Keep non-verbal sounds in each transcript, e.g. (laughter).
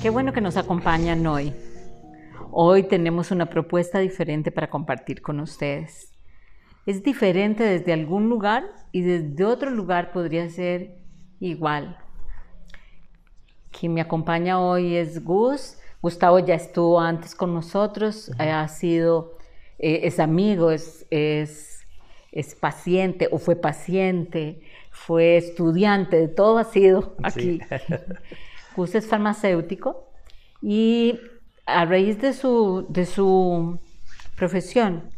Qué bueno que nos acompañan hoy. Hoy tenemos una propuesta diferente para compartir con ustedes. Es diferente desde algún lugar y desde otro lugar podría ser igual. Quien me acompaña hoy es Gus. Gustavo ya estuvo antes con nosotros, ha sido, eh, es amigo, es, es, es, paciente o fue paciente, fue estudiante, de todo ha sido aquí. (laughs) Gus es farmacéutico y a raíz de su, de su profesión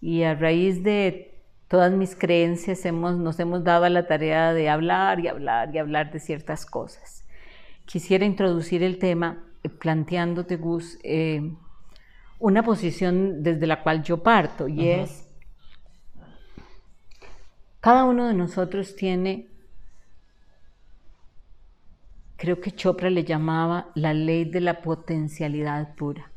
y a raíz de todas mis creencias hemos, nos hemos dado a la tarea de hablar y hablar y hablar de ciertas cosas. Quisiera introducir el tema eh, planteándote, Gus, eh, una posición desde la cual yo parto y es, cada uno de nosotros tiene creo que Chopra le llamaba la ley de la potencialidad pura.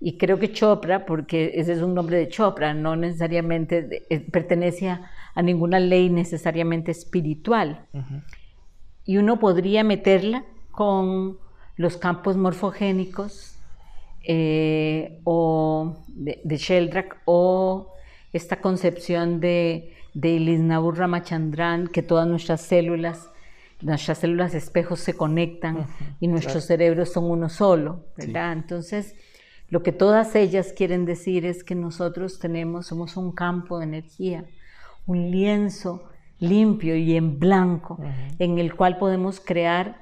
Y creo que Chopra, porque ese es un nombre de Chopra, no necesariamente eh, pertenece a, ninguna ley necesariamente espiritual. Y uno podría meterla con los campos morfogénicos eh, o de, de, Sheldrak o esta concepción de, de Lisnabur Ramachandran, que todas nuestras células nuestras células espejos se conectan y nuestros cerebros son uno solo, ¿verdad? Entonces, lo que todas ellas quieren decir es que nosotros tenemos, somos un campo de energía, un lienzo limpio y en blanco, en el cual podemos crear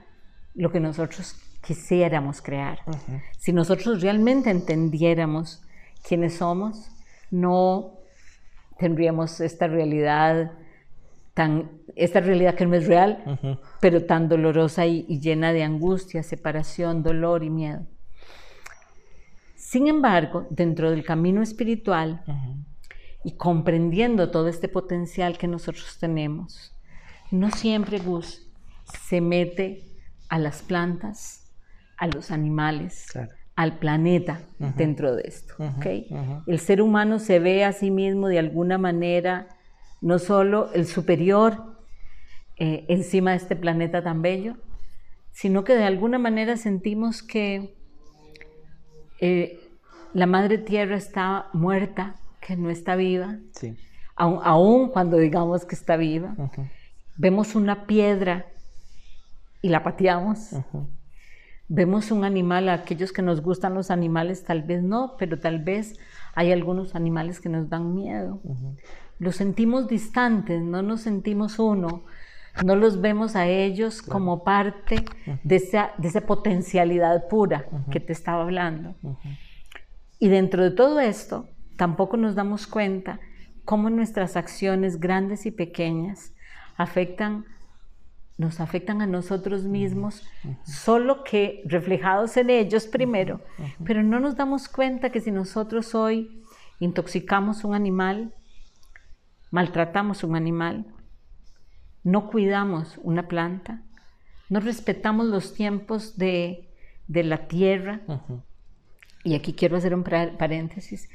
lo que nosotros quisiéramos crear. Si nosotros realmente entendiéramos quiénes somos, no tendríamos esta realidad esta realidad que no es real, pero tan dolorosa y, llena de angustia, separación, dolor y miedo. Sin embargo, dentro del camino espiritual y comprendiendo todo este potencial que nosotros tenemos, no siempre Gus se mete a las plantas, a los animales, al planeta dentro de esto. El ser humano se ve a sí mismo de alguna manera no solo el superior eh, encima de este planeta tan bello, sino que de alguna manera sentimos que eh, la madre tierra está muerta, que no está viva, sí. aún, cuando digamos que está viva. Vemos una piedra y la pateamos. Vemos un animal, aquellos que nos gustan los animales tal vez no, pero tal vez hay algunos animales que nos dan miedo los sentimos distantes, no nos sentimos uno, no los vemos a ellos como parte de esa, de esa potencialidad pura que te estaba hablando. Y dentro de todo esto, tampoco nos damos cuenta cómo nuestras acciones grandes y pequeñas afectan nos afectan a nosotros mismos, solo que reflejados en ellos primero, pero no nos damos cuenta que si nosotros hoy intoxicamos un animal, maltratamos un animal, no cuidamos una planta, no respetamos los tiempos de, la tierra. Y aquí quiero hacer un paréntesis.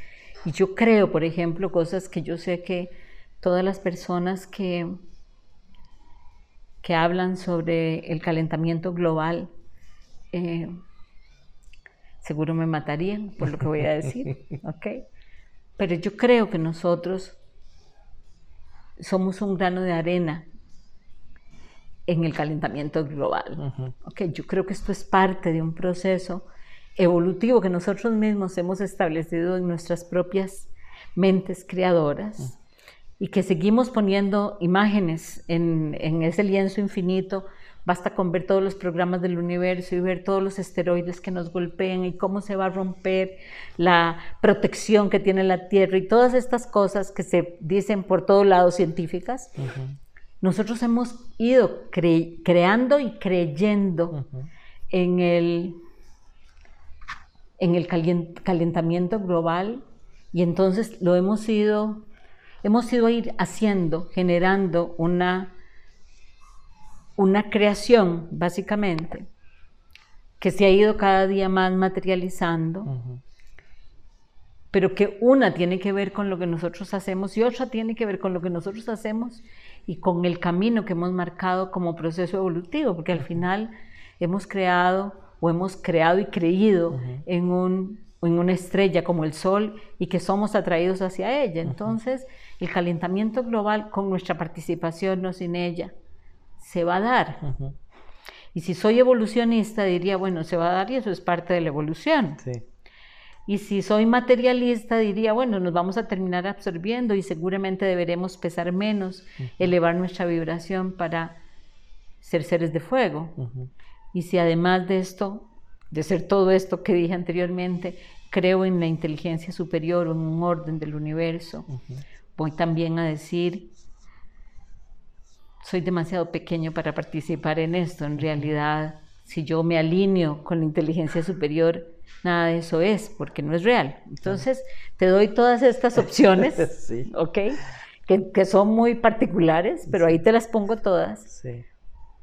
Y yo creo, por ejemplo, cosas que yo sé que todas las personas que, que hablan sobre el calentamiento global, eh, seguro me matarían por lo que voy a decir, (laughs) ¿ok? Pero yo creo que nosotros somos un grano de arena en el calentamiento global. okay, yo creo que esto es parte de un proceso evolutivo que nosotros mismos hemos establecido en nuestras propias mentes creadoras y que seguimos poniendo imágenes en, en ese lienzo infinito Basta con ver todos los programas del universo y ver todos los esteroides que nos golpean y cómo se va a romper la protección que tiene la Tierra y todas estas cosas que se dicen por todos lados científicas. Nosotros hemos ido creando y creyendo en el, en el calentamiento global y entonces lo hemos ido, hemos ido a ir haciendo, generando una una creación, básicamente, que se ha ido cada día más materializando, pero que una tiene que ver con lo que nosotros hacemos y otra tiene que ver con lo que nosotros hacemos y con el camino que hemos marcado como proceso evolutivo, porque al final hemos creado o hemos creado y creído en, un, en una estrella como el Sol y que somos atraídos hacia ella. Entonces, el calentamiento global con nuestra participación, no sin ella, se va a dar. Y si soy evolucionista, diría, bueno, se va a dar y eso es parte de la evolución. Y si soy materialista, diría, bueno, nos vamos a terminar absorbiendo y seguramente deberemos pesar menos, elevar nuestra vibración para ser seres de fuego. Y si además de esto, de ser todo esto que dije anteriormente, creo en la inteligencia superior o en un orden del universo, voy también a decir, soy demasiado pequeño para participar en esto. En realidad, si yo me alineo con la inteligencia superior, nada de eso es, porque no es real. Entonces, te doy todas estas opciones, (laughs) ¿ok? Que, son muy particulares, pero ahí te las pongo todas. Sí.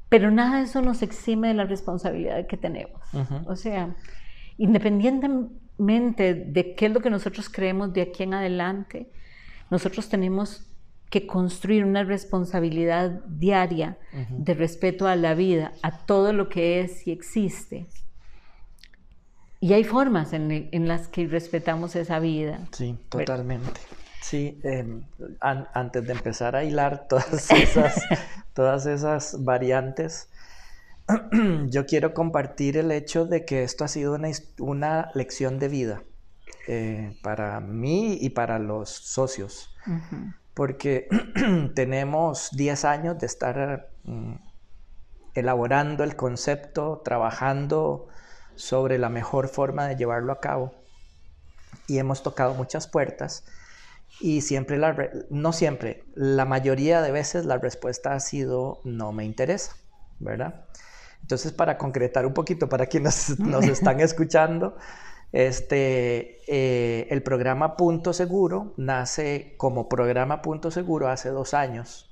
Pero nada de eso nos exime de la responsabilidad que tenemos. O sea, independientemente de qué es lo que nosotros creemos de aquí en adelante, nosotros tenemos que construir una responsabilidad diaria de respeto a la vida, a todo lo que es y existe. Y hay formas en, las que respetamos esa vida. Sí, totalmente. Sí, em, antes de empezar a hilar todas (laughs) esas, todas esas variantes, (clears throat) yo quiero compartir el hecho de que esto ha sido una, una lección de vida eh, para mí y para los socios, porque (clears throat) tenemos 10 años de estar mm, elaborando el concepto, trabajando sobre la mejor forma de llevarlo a cabo y hemos tocado muchas puertas y siempre, la no siempre, la mayoría de veces la respuesta ha sido no me interesa, ¿verdad? Entonces, para concretar un poquito para quienes (laughs) nos, están (laughs) escuchando, este, eh, el programa Punto Seguro nace como programa Punto Seguro hace dos años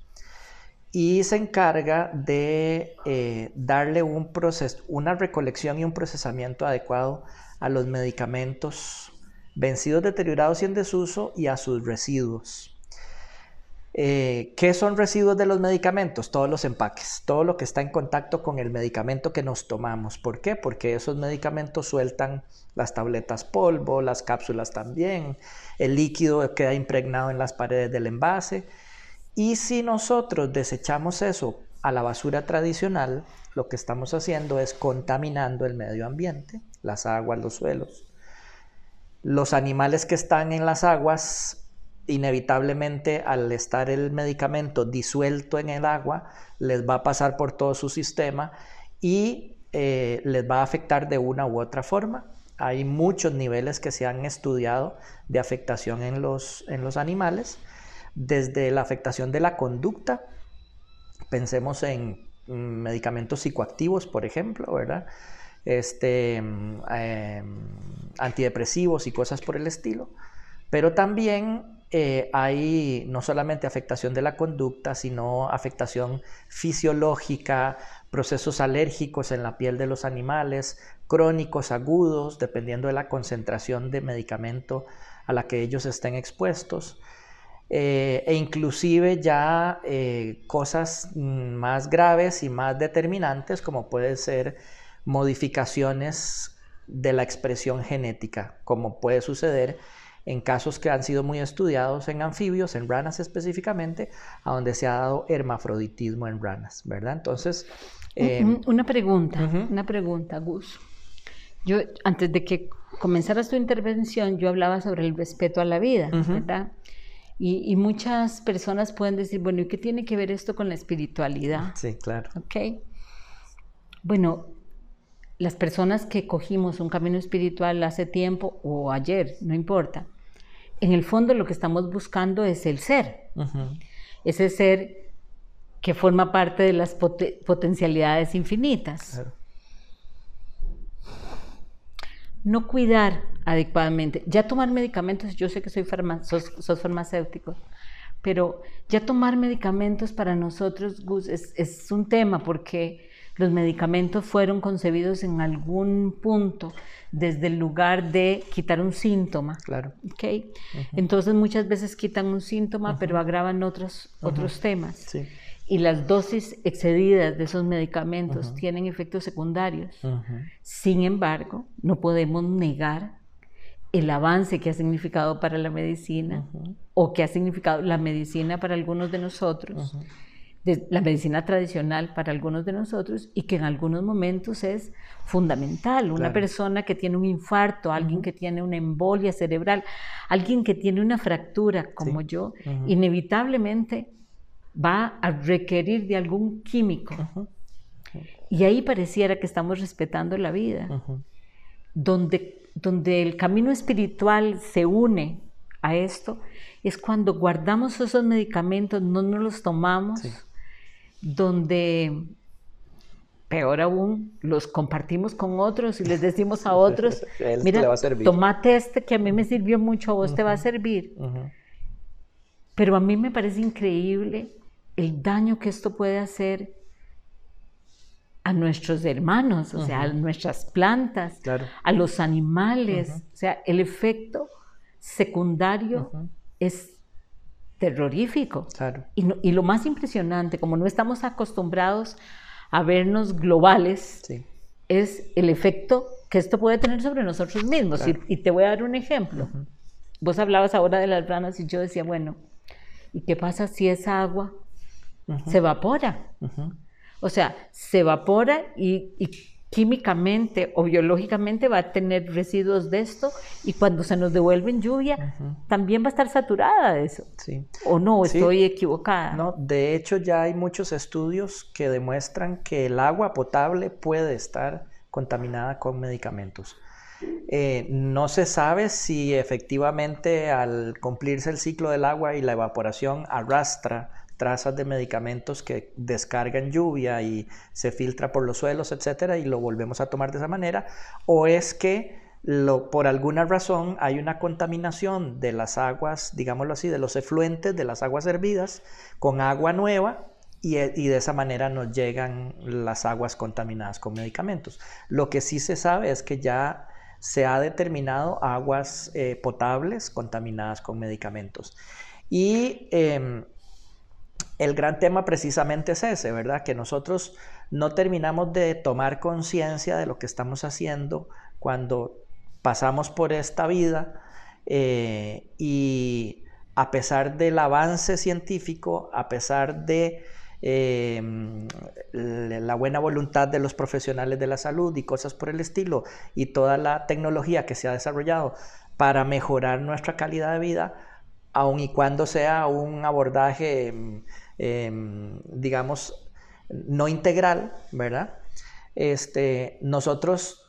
y se encarga de eh, darle un proceso, una recolección y un procesamiento adecuado a los medicamentos vencidos, deteriorados y en desuso y a sus residuos. Eh, ¿Qué son residuos de los medicamentos? Todos los empaques, todo lo que está en contacto con el medicamento que nos tomamos. ¿Por qué? Porque esos medicamentos sueltan las tabletas polvo, las cápsulas también, el líquido queda impregnado en las paredes del envase. Y si nosotros desechamos eso a la basura tradicional, lo que estamos haciendo es contaminando el medio ambiente, las aguas, los suelos. Los animales que están en las aguas, inevitablemente al estar el medicamento disuelto en el agua, les va a pasar por todo su sistema y eh, les va a afectar de una u otra forma. Hay muchos niveles que se han estudiado de afectación en los, en los animales, desde la afectación de la conducta, pensemos en mm, medicamentos psicoactivos, por ejemplo, ¿verdad? este, mm, em, antidepresivos y cosas por el estilo, pero también eh, hay no solamente afectación de la conducta, sino afectación fisiológica, procesos alérgicos en la piel de los animales, crónicos, agudos, dependiendo de la concentración de medicamento a la que ellos estén expuestos. Eh, e inclusive ya eh, cosas mm, más graves y más determinantes como puede ser modificaciones de la expresión genética, como puede suceder en casos que han sido muy estudiados en anfibios, en ranas específicamente, a donde se ha dado hermafroditismo en ranas, ¿verdad? Entonces... Eh, una pregunta, una pregunta, Gus. Yo, antes de que comenzaras tu intervención, yo hablaba sobre el respeto a la vida, ¿verdad? Y, y, muchas personas pueden decir, bueno, ¿y qué tiene que ver esto con la espiritualidad? Sí, claro. ¿Ok? Bueno, las personas que cogimos un camino espiritual hace tiempo o ayer, no importa, en el fondo lo que estamos buscando es el ser. Ese ser que forma parte de las potencialidades infinitas. No cuidar adecuadamente. Ya tomar medicamentos, yo sé que soy sos, farmacéutico, pero ya tomar medicamentos para nosotros, Gus, es un tema porque los medicamentos fueron concebidos en algún punto desde el lugar de quitar un síntoma. Claro. Entonces muchas veces quitan un síntoma, pero agravan otros, otros temas. Sí. y las dosis excedidas de esos medicamentos tienen efectos secundarios. Sin embargo, no podemos negar el avance que ha significado para la medicina o que ha significado la medicina para algunos de nosotros, la medicina tradicional para algunos de nosotros y que en algunos momentos es fundamental. Una persona que tiene un infarto, alguien que tiene una embolia cerebral, alguien que tiene una fractura como yo, inevitablemente va a requerir de algún químico. Y ahí pareciera que estamos respetando la vida. Donde donde el camino espiritual se une a esto, es cuando guardamos esos medicamentos, no nos los tomamos, donde, peor aún, los compartimos con otros y les decimos a otros, (laughs) mira, tomate este que a mí me sirvió mucho, a vos te va a servir. Pero a mí me parece increíble el daño que esto puede hacer a nuestros hermanos, o sea, a nuestras plantas, a los animales. O sea, el efecto secundario es terrorífico. Y, lo más impresionante, como no estamos acostumbrados a vernos globales, es el efecto que esto puede tener sobre nosotros mismos. Y, te voy a dar un ejemplo. Vos hablabas ahora de las ranas y yo decía, bueno, ¿y qué pasa si esa agua se evapora? O sea, se evapora y, químicamente o biológicamente va a tener residuos de esto y cuando se nos devuelve en lluvia también va a estar saturada de eso. Sí. ¿O no? ¿Estoy equivocada? No, de hecho ya hay muchos estudios que demuestran que el agua potable puede estar contaminada con medicamentos. Eh, no se sabe si efectivamente al cumplirse el ciclo del agua y la evaporación arrastra trazas de medicamentos que descargan lluvia y se filtra por los suelos, etcétera, y lo volvemos a tomar de esa manera, o es que por alguna razón hay una contaminación de las aguas, digámoslo así, de los efluentes, de las aguas hervidas, con agua nueva, y, y, de esa manera nos llegan las aguas contaminadas con medicamentos. Lo que sí se sabe es que ya se ha determinado aguas eh, potables contaminadas con medicamentos. Y em, el gran tema precisamente es ese, ¿verdad? Que nosotros no terminamos de tomar conciencia de lo que estamos haciendo cuando pasamos por esta vida eh, y a pesar del avance científico, a pesar de em, la buena voluntad de los profesionales de la salud y cosas por el estilo y toda la tecnología que se ha desarrollado para mejorar nuestra calidad de vida, aun y cuando sea un abordaje em, digamos, no integral, ¿verdad? Este, nosotros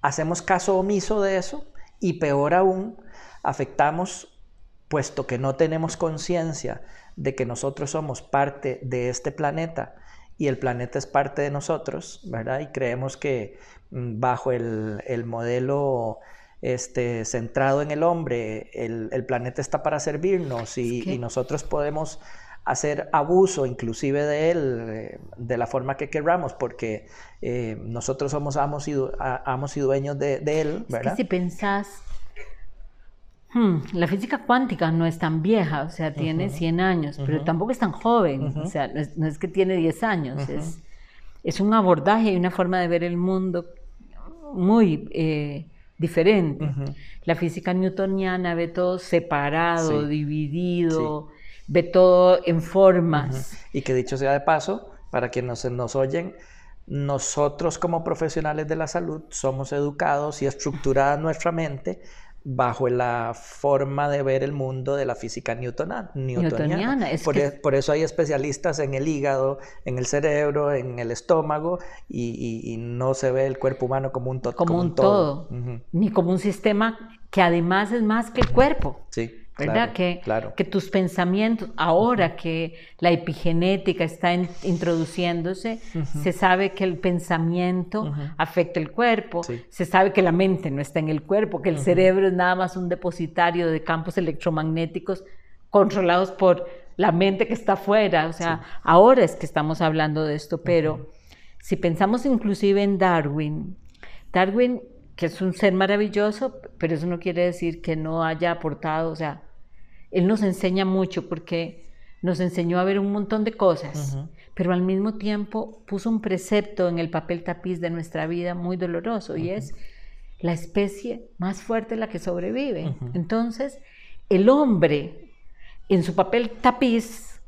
hacemos caso omiso de eso y peor aún, afectamos, puesto que no tenemos conciencia de que nosotros somos parte de este planeta y el planeta es parte de nosotros, ¿verdad? Y creemos que mm, bajo el, modelo este, centrado en el hombre, el, planeta está para servirnos y nosotros podemos hacer abuso inclusive de él eh, de la forma que queramos, porque eh, nosotros somos amos y, amos y dueños de, él, ¿verdad? si pensás, hmm, la física cuántica no es tan vieja, o sea, tiene 100 años, pero tampoco es tan joven, o sea, no es, que tiene 10 años, es, es un abordaje y una forma de ver el mundo muy... Eh, diferente. La física newtoniana ve todo separado, dividido, ve todo en formas. Y que dicho sea de paso, para quienes nos oyen, nosotros como profesionales de la salud somos educados y estructurada nuestra mente bajo la forma de ver el mundo de la física newtoniana. newtoniana. por, eso hay especialistas en el hígado, en el cerebro, en el estómago y, no se ve el cuerpo humano como un, como un todo, ni como un sistema que además es más que el cuerpo. Sí. ¿Verdad? que, que tus pensamientos, ahora que la epigenética está introduciéndose, se sabe que el pensamiento afecta el cuerpo, se sabe que la mente no está en el cuerpo, que el cerebro es nada más un depositario de campos electromagnéticos controlados por la mente que está afuera, o sea, ahora es que estamos hablando de esto, pero si pensamos inclusive en Darwin, Darwin que es un ser maravilloso, pero eso no quiere decir que no haya aportado, o sea, él nos enseña mucho porque nos enseñó a ver un montón de cosas, pero al mismo tiempo puso un precepto en el papel tapiz de nuestra vida muy doloroso y es la especie más fuerte la que sobrevive. Entonces, el hombre en su papel tapiz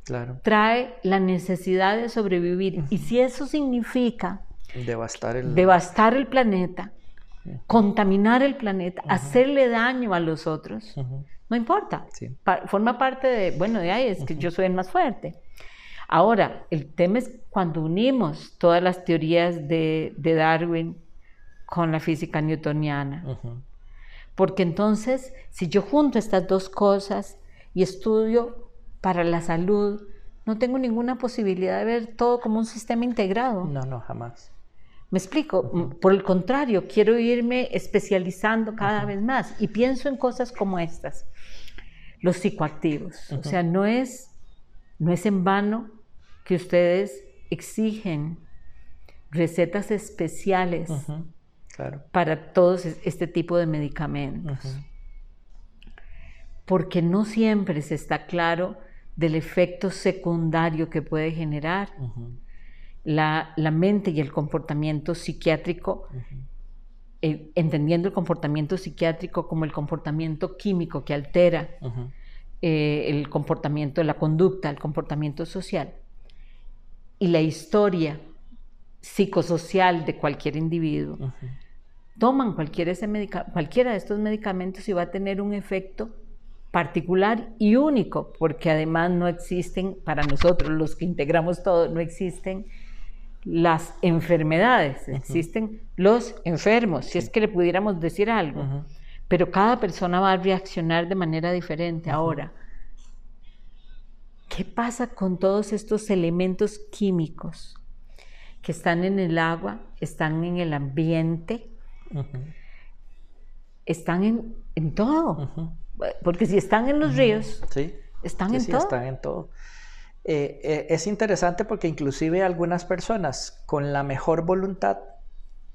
trae la necesidad de sobrevivir. Y si eso significa devastar el, devastar el planeta, contaminar el planeta, hacerle daño a los otros, no importa. forma parte de, bueno, de ahí es que yo soy el más fuerte. Ahora, el tema es cuando unimos todas las teorías de, Darwin con la física newtoniana. Porque entonces, si yo junto estas dos cosas y estudio para la salud, no tengo ninguna posibilidad de ver todo como un sistema integrado. No, no, jamás. Me explico, por el contrario, quiero irme especializando cada vez más y pienso en cosas como estas, los psicoactivos. O sea, no es, no es en vano que ustedes exigen recetas especiales para todos este tipo de medicamentos. Porque no siempre se está claro del efecto secundario que puede generar la, mente y el comportamiento psiquiátrico, eh, entendiendo el comportamiento psiquiátrico como el comportamiento químico que altera eh, el comportamiento, la conducta, el comportamiento social. Y la historia psicosocial de cualquier individuo, toman cualquiera, ese cualquiera de estos medicamentos y va a tener un efecto particular y único, porque además no existen, para nosotros los que integramos todo, no existen las enfermedades, existen los enfermos, si es que le pudiéramos decir algo, pero cada persona va a reaccionar de manera diferente. Ahora, ¿Qué pasa con todos estos elementos químicos que están en el agua, están en el ambiente, están en, todo? Porque si están en los ríos, están en todo. Están en todo. Eh, eh, es interesante porque inclusive algunas personas con la mejor voluntad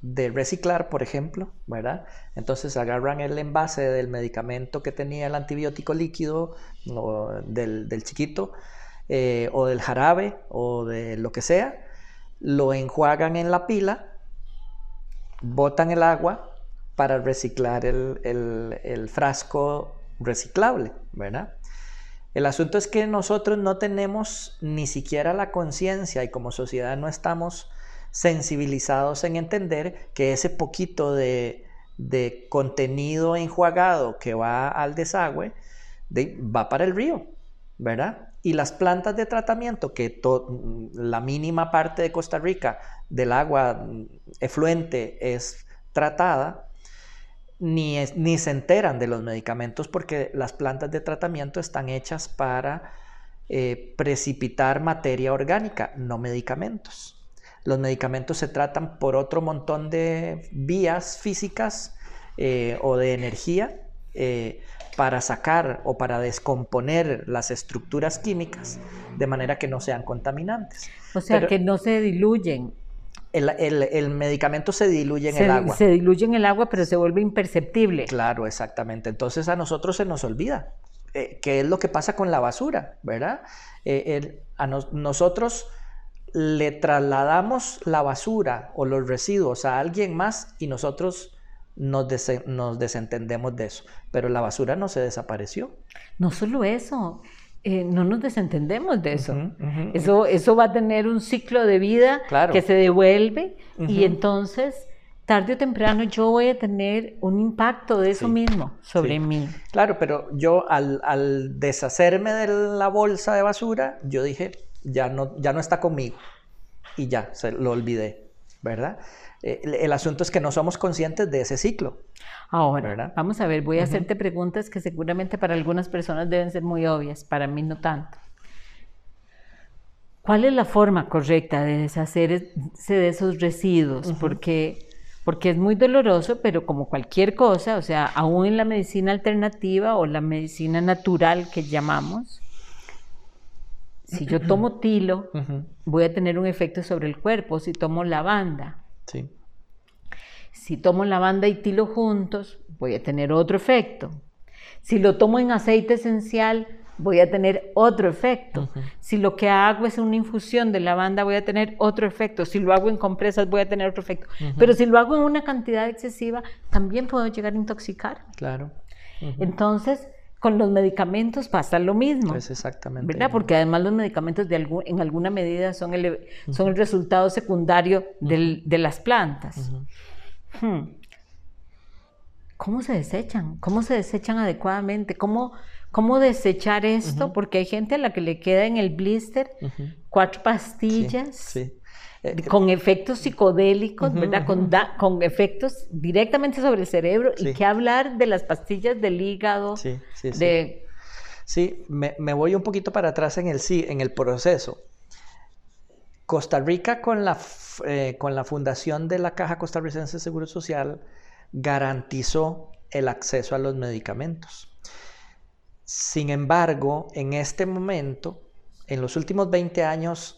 de reciclar, por ejemplo, ¿verdad? Entonces agarran el envase del medicamento que tenía el antibiótico líquido del, chiquito eh, o del jarabe o de lo que sea, lo enjuagan en la pila, botan el agua para reciclar el, el frasco reciclable, ¿verdad? El asunto es que nosotros no tenemos ni siquiera la conciencia y como sociedad no estamos sensibilizados en entender que ese poquito de, contenido enjuagado que va al desagüe va para el río, ¿verdad? Y las plantas de tratamiento, que la mínima parte de Costa Rica del agua efluente es tratada, ni, ni se enteran de los medicamentos porque las plantas de tratamiento están hechas para eh, precipitar materia orgánica, no medicamentos. Los medicamentos se tratan por otro montón de vías físicas eh, o de energía eh, para sacar o para descomponer las estructuras químicas de manera que no sean contaminantes. O sea, que no se diluyen. El, medicamento se diluye en el agua. Se diluye en el agua, pero se vuelve imperceptible. Claro, exactamente. Entonces a nosotros se nos olvida. Eh, qué es lo que pasa con la basura, ¿verdad? a nosotros le trasladamos la basura o los residuos a alguien más y nosotros nos, desentendemos de eso. Pero la basura no se desapareció. No solo eso, eh, no nos desentendemos de eso. eso. Eso va a tener un ciclo de vida que se devuelve y entonces tarde o temprano yo voy a tener un impacto de eso mismo sobre mí. Claro, pero yo al, al deshacerme de la bolsa de basura, yo dije, ya no, ya no está conmigo y ya, se lo olvidé, ¿verdad? Eh, el, asunto es que no somos conscientes de ese ciclo. Ahora, vamos a ver, voy a hacerte preguntas que seguramente para algunas personas deben ser muy obvias, para mí no tanto. ¿Cuál es la forma correcta de deshacerse de esos residuos? Porque, porque es muy doloroso, pero como cualquier cosa, o sea, aún en la medicina alternativa o la medicina natural que llamamos, si yo tomo tilo, voy a tener un efecto sobre el cuerpo. Si tomo lavanda, sí. si tomo lavanda y tilo juntos, voy a tener otro efecto. Si lo tomo en aceite esencial, voy a tener otro efecto. Si lo que hago es una infusión de lavanda, voy a tener otro efecto. Si lo hago en compresas, voy a tener otro efecto. Pero si lo hago en una cantidad excesiva, también puedo llegar a intoxicar. Claro. Entonces, con los medicamentos pasa lo mismo. Es exactamente. ¿Verdad? Porque además los medicamentos de en alguna medida son el, son el resultado secundario de las plantas. Hmm. ¿Cómo se desechan? ¿Cómo se desechan adecuadamente? ¿Cómo, cómo desechar esto? Porque hay gente a la que le queda en el blister cuatro pastillas. Eh, con efectos psicodélicos, ¿verdad? Con, con, efectos directamente sobre el cerebro y qué hablar de las pastillas del hígado. Sí, sí, de... sí. me, me, voy un poquito para atrás en el, en el proceso. Costa Rica con la, eh, con la fundación de la Caja Costarricense de Seguro Social garantizó el acceso a los medicamentos. Sin embargo, en este momento, en los últimos 20 años,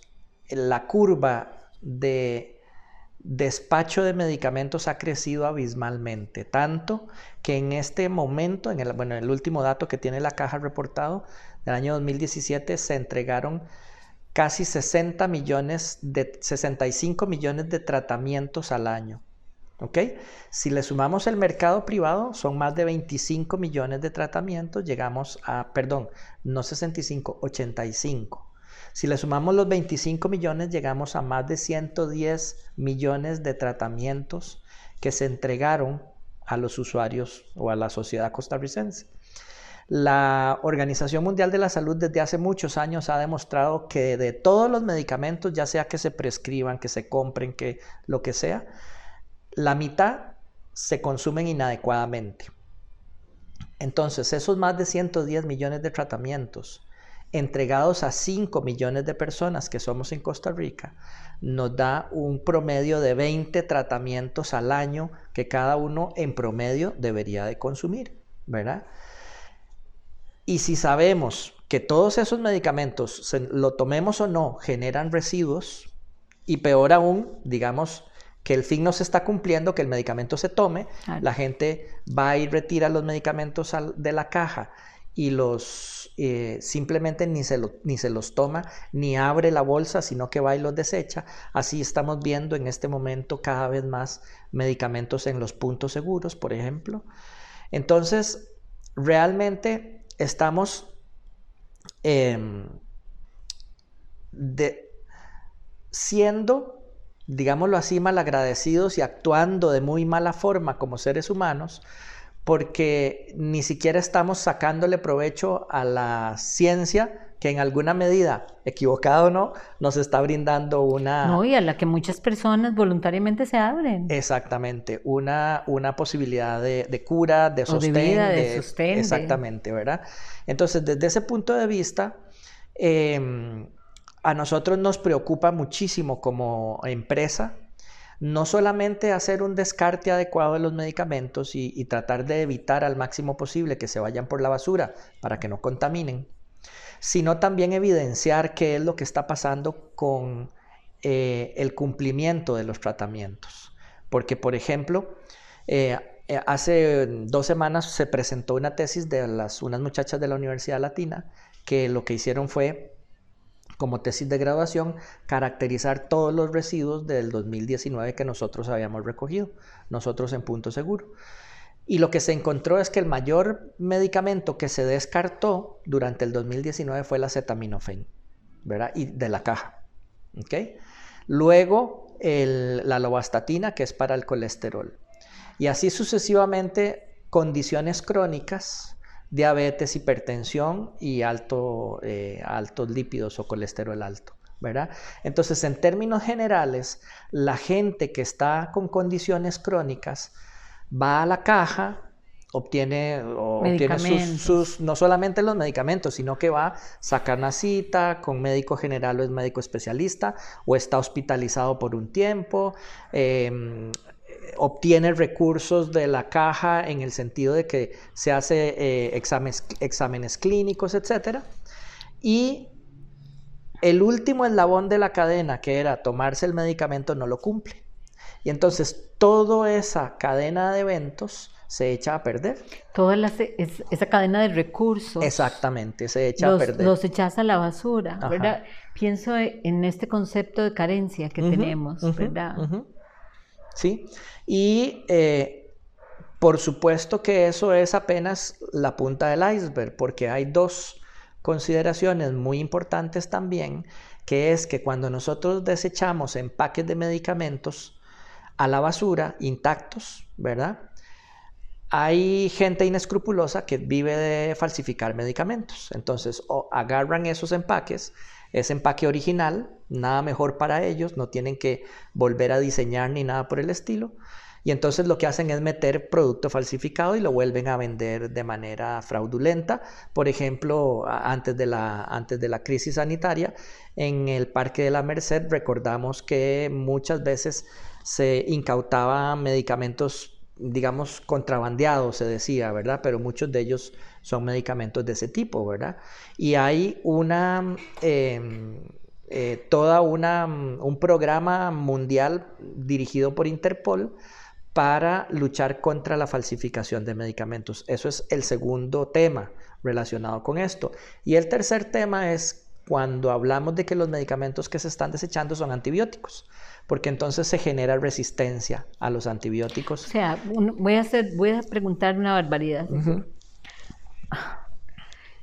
la curva de despacho de medicamentos ha crecido abismalmente, tanto que en este momento, en el, bueno, el último dato que tiene la caja reportado del año 2017, se entregaron casi 60 millones de 65 millones de tratamientos al año. ¿Ok? Si le sumamos el mercado privado, son más de 25 millones de tratamientos, llegamos a, perdón, no 65, 85. Si le sumamos los 25 millones, llegamos a más de 110 millones de tratamientos que se entregaron a los usuarios o a la sociedad costarricense. La Organización Mundial de la Salud desde hace muchos años ha demostrado que de todos los medicamentos, ya sea que se prescriban, que se compren, que lo que sea, la mitad se consumen inadecuadamente. Entonces, esos más de 110 millones de tratamientos entregados a 5 millones de personas que somos en Costa Rica, nos da un promedio de 20 tratamientos al año que cada uno en promedio debería de consumir, ¿verdad? Y si sabemos que todos esos medicamentos, lo tomemos o no, generan residuos, y peor aún, digamos, que el fin no se está cumpliendo, que el medicamento se tome, la gente va y retira los medicamentos de la caja y los eh, simplemente ni se, ni se los toma, ni abre la bolsa, sino que va y los desecha. Así estamos viendo en este momento cada vez más medicamentos en los puntos seguros, por ejemplo. Entonces, realmente estamos em, siendo digámoslo así, malagradecidos y actuando de muy mala forma como seres humanos, porque ni siquiera estamos sacándole provecho a la ciencia que en alguna medida, equivocado o no, nos está brindando una... No, y a la que muchas personas voluntariamente se abren. Exactamente, una, una posibilidad de, cura, de sostén. de vida, de, sostén. Exactamente, ¿verdad? Entonces, desde ese punto de vista, em, a nosotros nos preocupa muchísimo como empresa no solamente hacer un descarte adecuado de los medicamentos y, tratar de evitar al máximo posible que se vayan por la basura para que no contaminen, sino también evidenciar qué es lo que está pasando con eh, el cumplimiento de los tratamientos. Porque, por ejemplo, eh, eh, hace dos semanas se presentó una tesis de unas muchachas de la Universidad Latina que lo que hicieron fue como tesis de graduación caracterizar todos los residuos del 2019 que nosotros habíamos recogido, nosotros en Punto Seguro. Y lo que se encontró es que el mayor medicamento que se descartó durante el 2019 fue la acetaminofén, ¿verdad? Y de la caja, ¿ok? Luego la lovastatina, que es para el colesterol. Y así sucesivamente, condiciones crónicas, diabetes, hipertensión y alto, eh, altos lípidos o colesterol alto. ¿verdad? Entonces, en términos generales, la gente que está con condiciones crónicas va a la caja, obtiene, sus, no solamente los medicamentos, sino que va a sacar una cita con médico general o es médico especialista, o está hospitalizado por un tiempo, em, obtiene recursos de la caja en el sentido de que se hace eh, exámenes, exámenes clínicos, etc. Y el último eslabón de la cadena, que era tomarse el medicamento, no lo cumple. Y entonces toda esa cadena de eventos se echa a perder. Toda esa cadena de recursos. Exactamente, se echa a perder. Los echas a la basura, ¿verdad? Pienso en este concepto de carencia que tenemos, ¿verdad? Sí, y eh, por supuesto que eso es apenas la punta del iceberg, porque hay dos consideraciones muy importantes también, que es que cuando nosotros desechamos empaques de medicamentos a la basura intactos, ¿verdad? Hay gente inescrupulosa que vive de falsificar medicamentos. Entonces, agarran esos empaques, ese empaque original, nada mejor para ellos, no tienen que volver a diseñar ni nada por el estilo. Y entonces lo que hacen es meter producto falsificado y lo vuelven a vender de manera fraudulenta. Por ejemplo, antes de la, antes de la crisis sanitaria, en el Parque de la Merced recordamos que muchas veces se incautaban medicamentos digamos, contrabandeados, se decía, ¿verdad? Pero muchos de ellos son medicamentos de ese tipo, ¿verdad? Y hay una, em, eh, toda una, un programa mundial dirigido por Interpol para luchar contra la falsificación de medicamentos. Eso es el segundo tema relacionado con esto. Y el tercer tema es cuando hablamos de que los medicamentos que se están desechando son antibióticos porque entonces se genera resistencia a los antibióticos. O sea, voy a, hacer, voy a preguntar una barbaridad.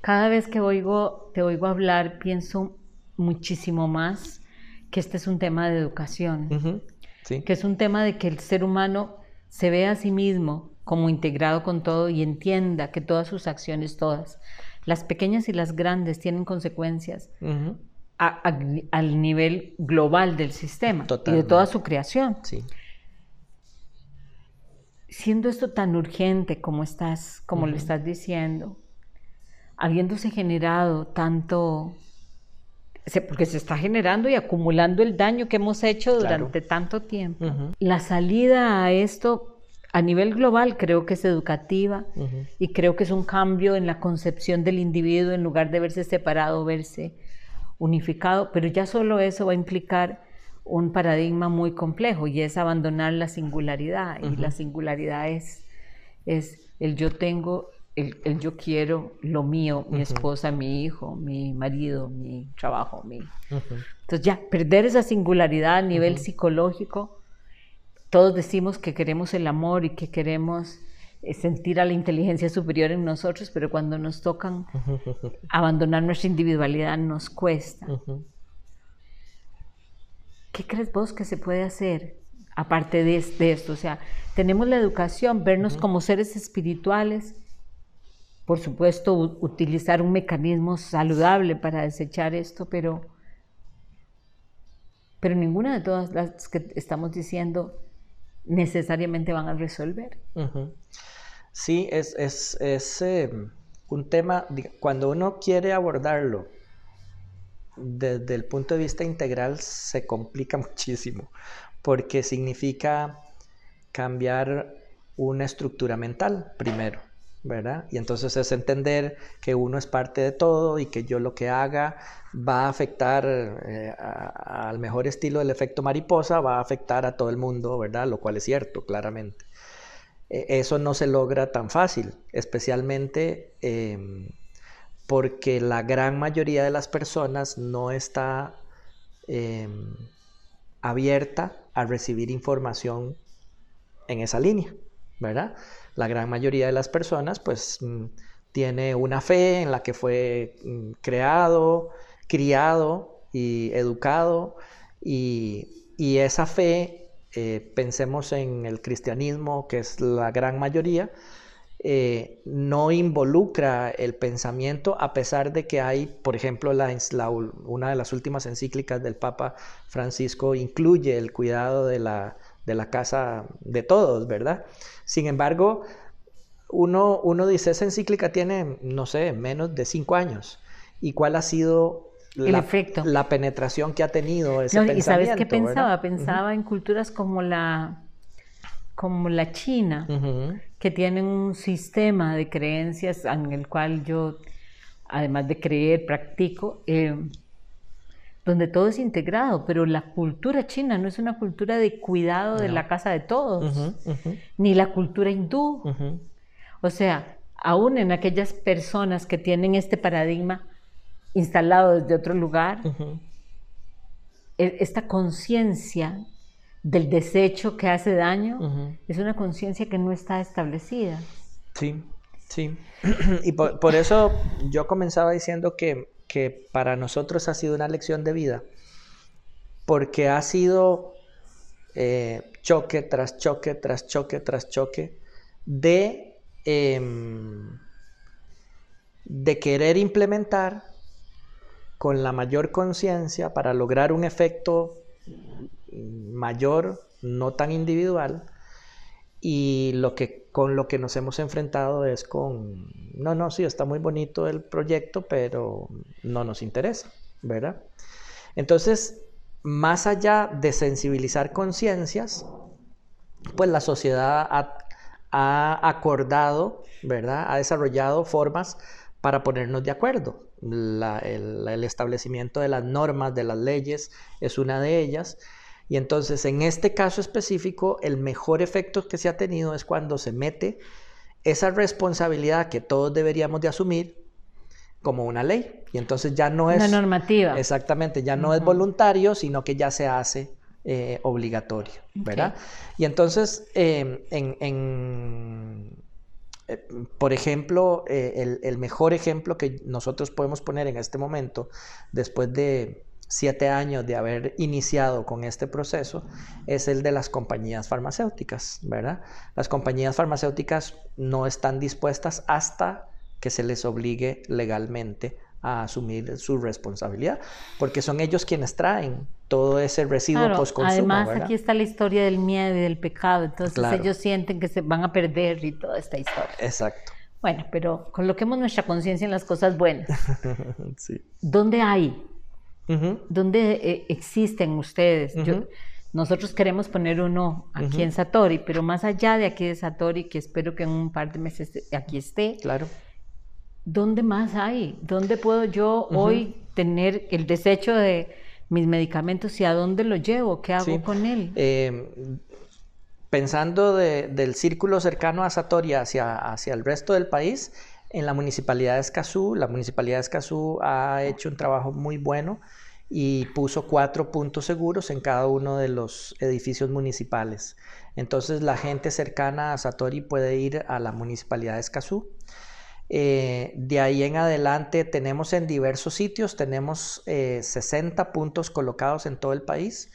Cada vez que oigo, te oigo hablar, pienso muchísimo más que este es un tema de educación, que es un tema de que el ser humano se ve a sí mismo como integrado con todo y entienda que todas sus acciones, todas, las pequeñas y las grandes, tienen consecuencias al nivel global del sistema y de toda su creación. Sí. Siendo esto tan urgente como estás, como lo estás diciendo, habiéndose generado tanto, porque se está generando y acumulando el daño que hemos hecho durante tanto tiempo. La salida a esto a nivel global creo que es educativa y creo que es un cambio en la concepción del individuo en lugar de verse separado, verse unificado, pero ya solo eso va a implicar un paradigma muy complejo y es abandonar la singularidad. Y la singularidad es, es el yo tengo, el, yo quiero, lo mío, mi esposa, mi hijo, mi marido, mi trabajo, mi... Entonces ya, perder esa singularidad a nivel psicológico, todos decimos que queremos el amor y que queremos eh, sentir a la inteligencia superior en nosotros, pero cuando nos tocan (laughs) abandonar nuestra individualidad nos cuesta. ¿Qué crees vos que se puede hacer aparte de, esto? O sea, tenemos la educación, vernos como seres espirituales, por supuesto, utilizar un mecanismo saludable para desechar esto, pero, pero ninguna de todas las que estamos diciendo necesariamente van a resolver. Sí, es, es, em, un tema, cuando uno quiere abordarlo desde el punto de vista integral, se complica (laughs) muchísimo, porque significa cambiar una estructura mental primero, ¿verdad? Y entonces es entender que uno es parte de todo y que yo lo que haga va a afectar eh, al mejor estilo del efecto mariposa, va a afectar a todo el mundo, ¿verdad? Lo cual es cierto, claramente. E, eso no se logra tan fácil, especialmente em, porque la gran mayoría de las personas no está em, abierta a recibir información en esa línea, ¿verdad? La gran mayoría de las personas pues mm, tiene una fe en la que fue mm, creado, criado y educado. Y, esa fe eh, pensemos en el cristianismo, que es la gran mayoría, eh, no involucra el pensamiento a pesar de que hay, por ejemplo, la, una de las últimas encíclicas del Papa Francisco incluye el cuidado de la, de la casa de todos, ¿verdad? Sin embargo, uno, uno dice, esa encíclica tiene, no sé, menos de cinco años. ¿Y cuál ha sido el la, efecto. la penetración que ha tenido ese pensamiento. ¿Y sabes qué pensaba? Pensaba en culturas como la, como la China, que tienen un sistema de creencias en el cual yo, además de creer, practico, eh, donde todo es integrado, pero la cultura china no es una cultura de cuidado de la casa de todos, ni la cultura hindú. O sea, aún en aquellas personas que tienen este paradigma instalado desde otro lugar, e, esta conciencia del desecho que hace daño es una conciencia que no está establecida. Sí, sí. (clears throat) y por, eso yo comenzaba diciendo que que para nosotros ha sido una lección de vida, porque ha sido eh, choque tras choque, tras choque, tras choque, de, em, de querer implementar con la mayor conciencia para lograr un efecto mayor, no tan individual, y lo que, con lo que nos hemos enfrentado es con, no, no, sí, está muy bonito el proyecto, pero no nos interesa, ¿verdad? Entonces, más allá de sensibilizar conciencias, pues la sociedad ha, acordado, ¿verdad? Ha desarrollado formas para ponernos de acuerdo. el establecimiento de las normas, de las leyes, es una de ellas y entonces, en este caso específico, el mejor efecto que se ha tenido es cuando se mete esa responsabilidad que todos deberíamos de asumir como una ley. Y entonces ya no es... Una normativa. Exactamente, ya no es voluntario, sino que ya se hace eh, obligatorio, ¿verdad? Y entonces, em, en, eh, por ejemplo, eh, el, el mejor ejemplo que nosotros podemos poner en este momento, después de siete años de haber iniciado con este proceso es el de las compañías farmacéuticas, ¿verdad? Las compañías farmacéuticas no están dispuestas hasta que se les obligue legalmente a asumir su responsabilidad, porque son ellos quienes traen todo ese residuo claro, post-consumo. Además, aquí está la historia del miedo y del pecado, entonces ellos sienten que se van a perder y toda esta historia. Exacto. Bueno, pero coloquemos nuestra conciencia en las cosas buenas. (laughs) sí. ¿Dónde hay ¿Dónde eh, existen ustedes? nosotros queremos poner uno aquí en Satori, pero más allá de aquí de Satori, que espero que en un par de meses aquí esté. Claro. ¿Dónde más hay? ¿Dónde puedo yo hoy tener el desecho de mis medicamentos y a dónde lo llevo? ¿Qué hago con él? Em, pensando del círculo cercano a Satori hacia, hacia el resto del país, en la municipalidad de Escazú, la municipalidad de Escazú ha hecho un trabajo muy bueno y puso cuatro puntos seguros en cada uno de los edificios municipales. Entonces la gente cercana a Satori puede ir a la municipalidad de Escazú. Eh, de ahí en adelante tenemos en diversos sitios, tenemos 60 eh, puntos colocados en todo el país.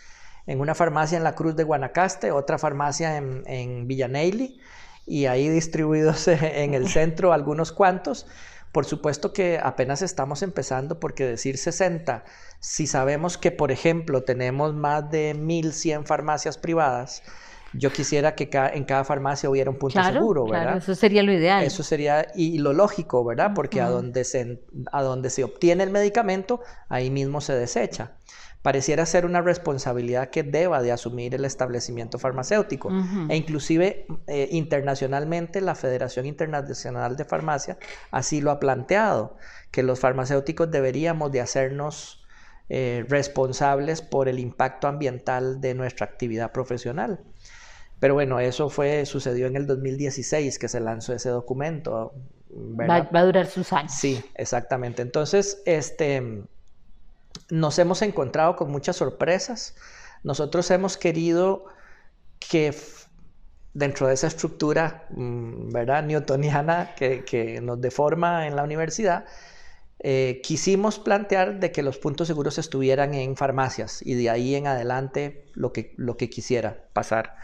En una farmacia en la Cruz de Guanacaste, otra farmacia en, en Villaneili y ahí distribuidos (laughs) en el centro algunos cuantos. Por supuesto que apenas estamos empezando porque decir 60, si sabemos que, por ejemplo, tenemos más de 1.100 farmacias privadas, yo quisiera que en cada farmacia hubiera un punto seguro, ¿verdad? Claro, eso sería lo ideal. Eso sería y, lo lógico, ¿verdad? Porque a, donde se, a donde se obtiene el medicamento, ahí mismo se desecha pareciera ser una responsabilidad que deba de asumir el establecimiento farmacéutico. E inclusive eh, internacionalmente la Federación Internacional de Farmacia así lo ha planteado, que los farmacéuticos deberíamos de hacernos eh, responsables por el impacto ambiental de nuestra actividad profesional. Pero bueno, eso fue, sucedió en el 2016 que se lanzó ese documento. Va, va, a durar sus años. Sí, exactamente. Entonces, este, nos hemos encontrado con muchas sorpresas. Nosotros hemos querido que dentro de esa estructura, mm, ¿verdad? Newtoniana que, nos deforma en la universidad, eh, quisimos plantear de que los puntos seguros estuvieran en farmacias y de ahí en adelante lo que, lo que quisiera pasar.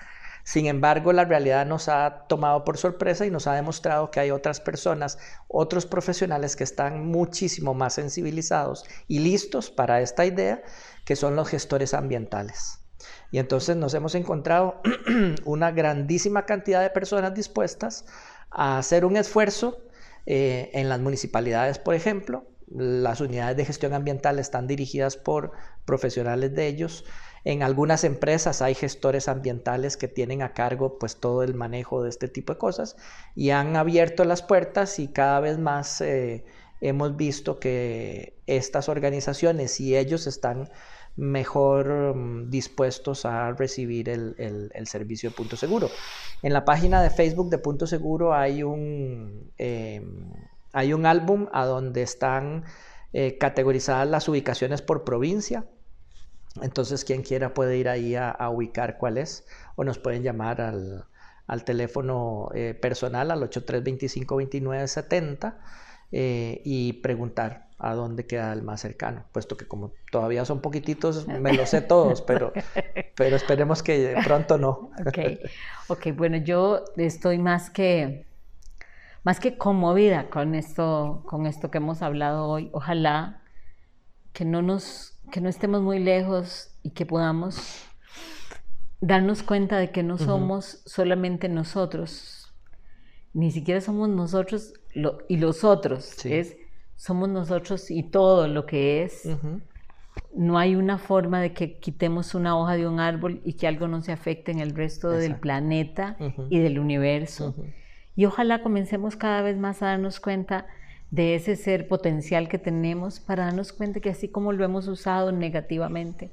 Sin embargo, la realidad nos ha tomado por sorpresa y nos ha demostrado que hay otras personas, otros profesionales que están muchísimo más sensibilizados y listos para esta idea, que son los gestores ambientales. Y entonces nos hemos encontrado (clears throat) una grandísima cantidad de personas dispuestas a hacer un esfuerzo eh, en las municipalidades, por ejemplo. Las unidades de gestión ambiental están dirigidas por profesionales de ellos en algunas empresas hay gestores ambientales que tienen a cargo pues todo el manejo de este tipo de cosas y han abierto las puertas y cada vez más eh, hemos visto que estas organizaciones, si ellos están mejor mm, dispuestos a recibir el, servicio de Punto Seguro. En la página de Facebook de Punto Seguro hay un, em, hay un álbum a donde están eh, categorizadas las ubicaciones por provincia. Entonces, quien quiera puede ir ahí a, ubicar cuál es o nos pueden llamar al, teléfono eh, personal al 8325-2970 eh, y preguntar a dónde queda el más cercano, puesto que como todavía son poquititos, me lo sé todos, pero, (laughs) pero esperemos que pronto no. Okay. ok, bueno, yo estoy más que, más que conmovida con esto, con esto que hemos hablado hoy. Ojalá que no, nos, que no estemos muy lejos y que podamos darnos cuenta de que no somos solamente nosotros, ni siquiera somos nosotros y los otros, es somos nosotros y todo lo que es. No hay una forma de que quitemos una hoja de un árbol y que algo no se afecte en el resto del planeta y del universo. Y ojalá comencemos cada vez más a darnos cuenta de ese ser potencial que tenemos para darnos cuenta que así como lo hemos usado negativamente,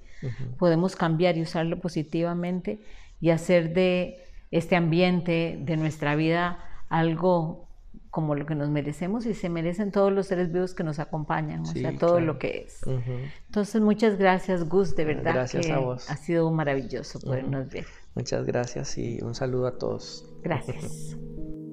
podemos cambiar y usarlo positivamente y hacer de este ambiente, de nuestra vida, algo como lo que nos merecemos y se merecen todos los seres vivos que nos acompañan, o sea, todo lo que es. Entonces, muchas gracias, Gus, de verdad. Gracias que a vos. Ha sido maravilloso podernos ver. Muchas gracias y un saludo a todos. Gracias. (laughs)